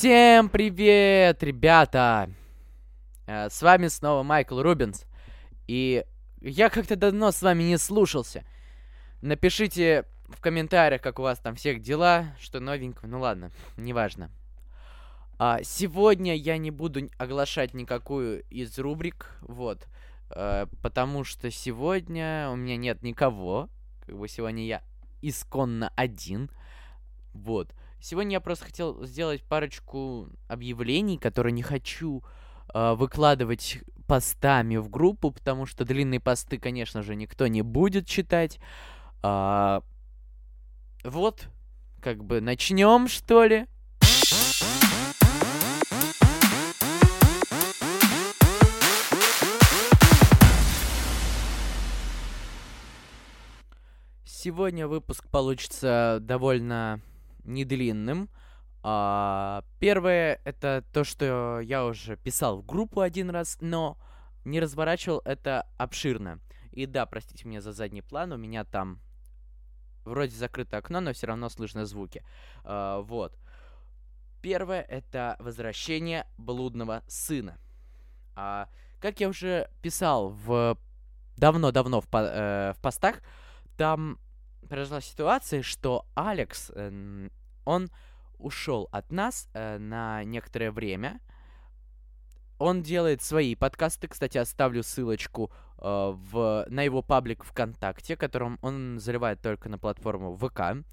Всем привет, ребята! Э, С вами снова Майкл Рубинс. И я как-то давно с вами не слушался. Напишите в комментариях, как у вас там всех дела, что новенького. Ну ладно, неважно. А, сегодня я не буду оглашать никакую из рубрик, вот. э, потому что сегодня у меня нет никого. Как бы сегодня я исконно один. Вот. Сегодня я просто хотел сделать парочку объявлений, которые не хочу э, выкладывать постами в группу, потому что длинные посты, конечно же, никто не будет читать. А, вот, как бы начнем, что ли. Сегодня выпуск получится довольно недлинным. А, первое это то, что я уже писал в группу один раз, но не разворачивал это обширно. И да, простите меня за задний план, у меня там вроде закрыто окно, но все равно слышно звуки. А, вот. Первое это возвращение блудного сына. А, как я уже писал в давно-давно в, по- э, в постах, там произошла ситуация, что Алекс, эм, он ушел от нас э, на некоторое время. Он делает свои подкасты, кстати, оставлю ссылочку э, в, на его паблик ВКонтакте, которым он заливает только на платформу ВК.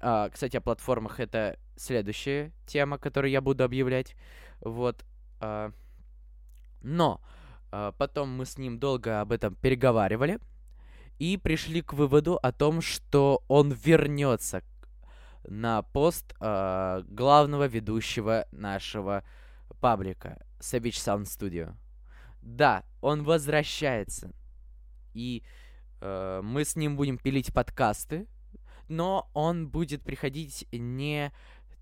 А, кстати, о платформах это следующая тема, которую я буду объявлять. Вот. а. но а, потом мы с ним долго об этом переговаривали и пришли к выводу о том, что он вернется на пост а, главного ведущего нашего паблика Savage Sound Studio. Да, он возвращается. И э, мы с ним будем пилить подкасты, но он будет приходить не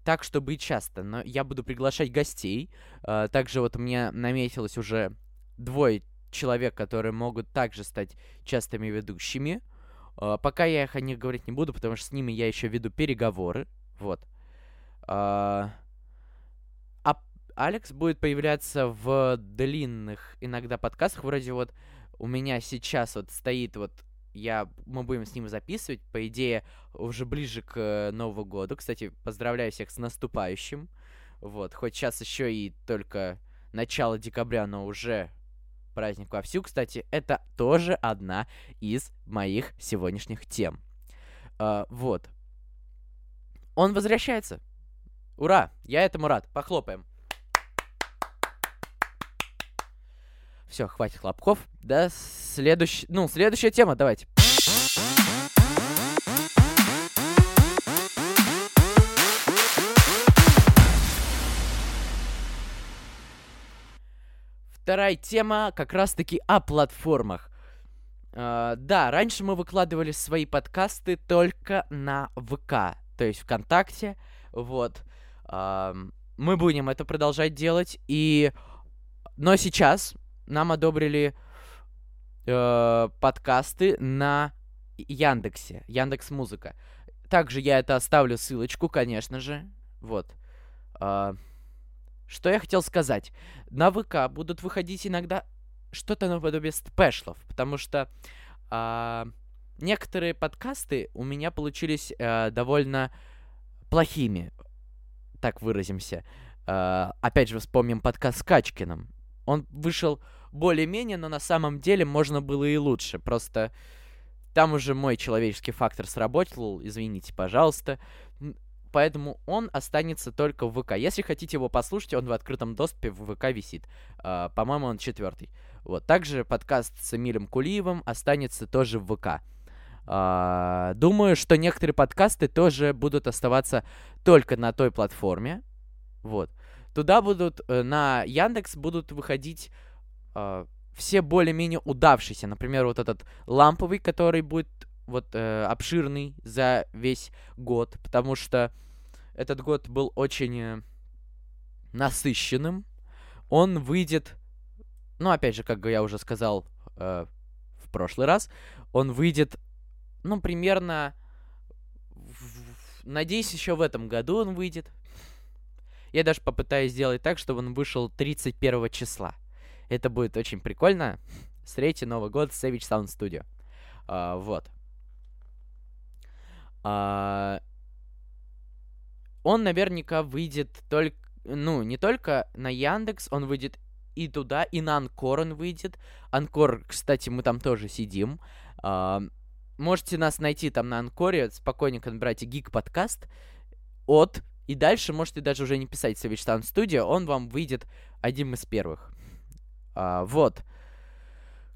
так, чтобы часто, но я буду приглашать гостей. Э, также вот меня наметилось уже двое человек, которые могут также стать частыми ведущими. Э, пока я их о них говорить не буду, потому что с ними я еще веду переговоры. Вот. А а Алекс будет появляться в длинных иногда подкастах. Вроде вот у меня сейчас вот стоит вот я, мы будем с ним записывать, по идее, уже ближе к э, Новому году. Кстати, поздравляю всех с наступающим. Вот, хоть сейчас еще и только начало декабря, но уже праздник вовсю. Кстати, это тоже одна из моих сегодняшних тем. А, вот. Он возвращается. Ура! Я этому рад. Похлопаем. Все, хватит хлопков. Да, следующий... Ну, следующая тема, давайте. Вторая тема как раз-таки о платформах. А, да, раньше мы выкладывали свои подкасты только на ВК, то есть ВКонтакте. Вот. Ам, мы будем это продолжать делать. И... Но сейчас нам одобрили э, подкасты на Яндексе, Яндекс Музыка. Также я это оставлю ссылочку, конечно же. Вот. Что я хотел сказать? На ВК будут выходить иногда что-то наподобие спешлов, потому что а, некоторые подкасты у меня получились э, довольно плохими, так выразимся. А, опять же, вспомним подкаст с Качкиным. Он вышел более-менее, но на самом деле можно было и лучше. Просто там уже мой человеческий фактор сработал, извините, пожалуйста. Поэтому он останется только в ВК. Если хотите его послушать, он в открытом доступе в ВК висит. А, по-моему, он четвертый. Вот. Также подкаст с Эмилем Кулиевым останется тоже в ВК. А, думаю, что некоторые подкасты тоже будут оставаться только на той платформе. Вот. Туда будут, э, на Яндекс будут выходить а, все более-менее удавшиеся. Например, вот этот ламповый, который будет вот э, обширный за весь год, потому что этот год был очень э, насыщенным. Он выйдет, ну, опять же, как я уже сказал э, в прошлый раз, он выйдет, ну, примерно, в- надеюсь, еще в этом году он выйдет. Я даже попытаюсь сделать так, чтобы он вышел 31 числа. Это будет очень прикольно. Встретите Новый год с Savage Sound Studio. А, вот. А, он наверняка выйдет только, ну, не только на Яндекс, он выйдет и туда, и на Анкор он выйдет. Анкор, кстати, мы там тоже сидим. А, можете нас найти там на Анкоре, спокойненько набирайте Гик подкаст от, и дальше можете даже уже не писать Savage Studio, он вам выйдет одним из первых. А, вот.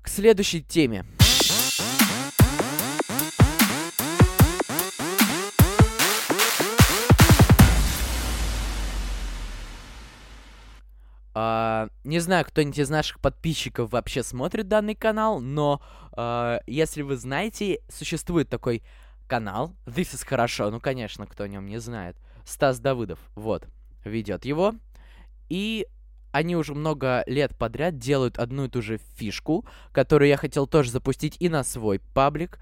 К следующей теме. Не знаю, кто-нибудь из наших подписчиков вообще смотрит данный канал, но uh, если вы знаете, существует такой канал This is хорошо, ну конечно, кто о нем не знает. Стас Давыдов, вот, ведет его. И они уже много лет подряд делают одну и ту же фишку, которую я хотел тоже запустить и на свой паблик.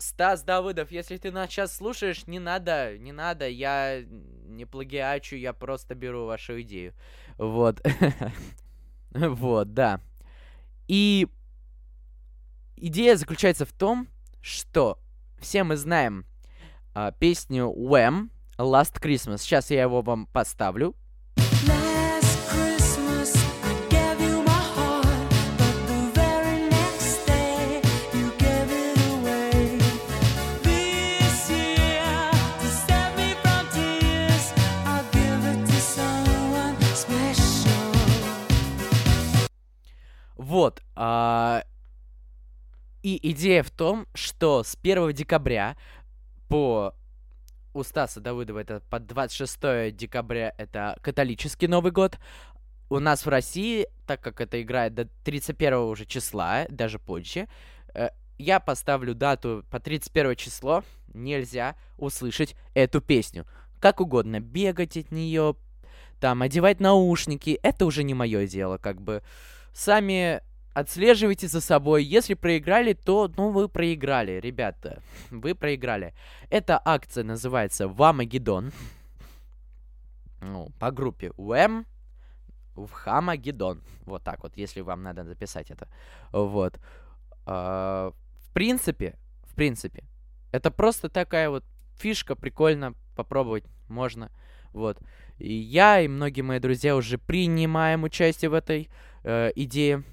Стас Давыдов, если ты нас сейчас слушаешь, не надо, не надо, я не плагиачу, я просто беру вашу идею. Вот. вот, да. И идея заключается в том, что все мы знаем а, песню Wham! Last Christmas. Сейчас я его вам поставлю. Идея в том, что с 1 декабря по у Стаса Давыдова это под 26 декабря это католический Новый год. У нас в России, так как это играет до 31 уже числа, даже позже, э, я поставлю дату по 31 число, нельзя услышать эту песню. Как угодно, бегать от нее, там, одевать наушники, это уже не мое дело, как бы. Сами отслеживайте за собой. Если проиграли, то, ну, вы проиграли, ребята. Вы проиграли. Эта акция называется Вамагеддон. Ну, по группе УМ в Хамагеддон. Вот так вот, если вам надо записать это. Вот. А, в принципе, в принципе, это просто такая вот фишка, прикольно попробовать можно. Вот. И я и многие мои друзья уже принимаем участие в этой э, идее.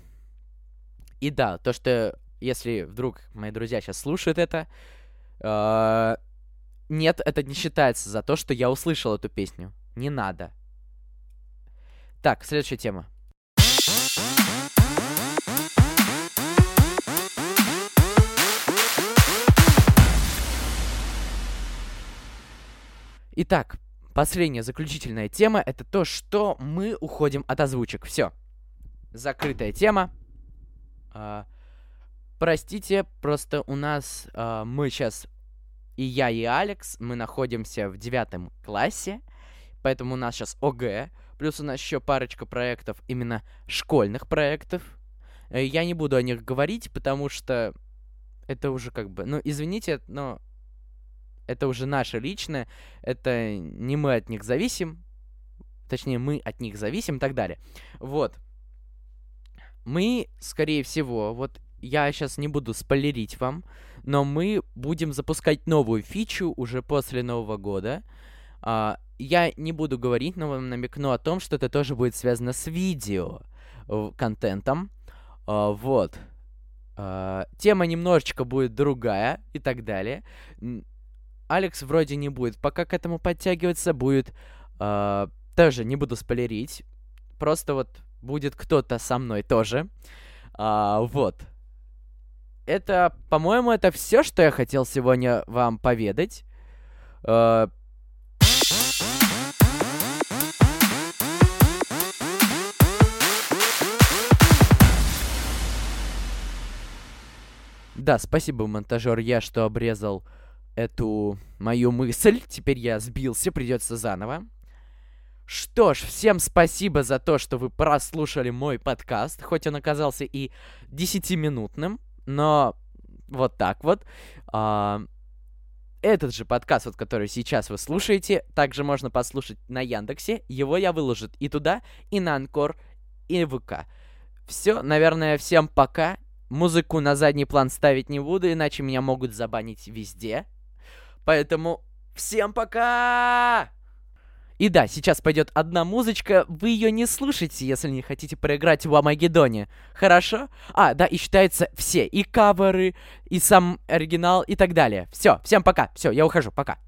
И да, то, что если вдруг мои друзья сейчас слушают это, э, нет, это не считается за то, что я услышал эту песню. Не надо. Так, следующая тема. Итак, последняя заключительная тема это то, что мы уходим от озвучек. Все. Закрытая тема. А, простите, просто у нас а, мы сейчас и я, и Алекс, мы находимся в девятом классе, поэтому у нас сейчас ОГЭ, плюс у нас еще парочка проектов, именно школьных проектов. Э, я не буду о них говорить, потому что это уже как бы, ну, извините, но это уже наше личное, это не мы от них зависим, точнее, мы от них зависим и так далее. Вот мы, скорее всего, вот я сейчас не буду спойлерить вам, но мы будем запускать новую фичу уже после Нового года. А, я не буду говорить, но вам намекну о том, что это тоже будет связано с видео контентом. А, вот. А, тема немножечко будет другая и так далее. Алекс вроде не будет пока к этому подтягиваться, будет... А, тоже не буду спойлерить. Просто вот будет кто-то со мной тоже. А, вот. Это, по-моему, это все, что я хотел сегодня вам поведать. А... Да, спасибо, монтажер, я что обрезал эту мою мысль. Теперь я сбился, придется заново. Что ж, всем спасибо за то, что вы прослушали мой подкаст, хоть он оказался и 10-минутным, но вот так вот. А, этот же подкаст, вот который сейчас вы слушаете, также можно послушать на Яндексе. Его я выложу и туда, и на Анкор, и ВК. Все, наверное, всем пока. Музыку на задний план ставить не буду, иначе меня могут забанить везде. Поэтому всем пока! И да, сейчас пойдет одна музычка, вы ее не слушайте, если не хотите проиграть в Амагеддоне. Хорошо? А, да, и считаются все, и каверы, и сам оригинал, и так далее. Все, всем пока, все, я ухожу, пока.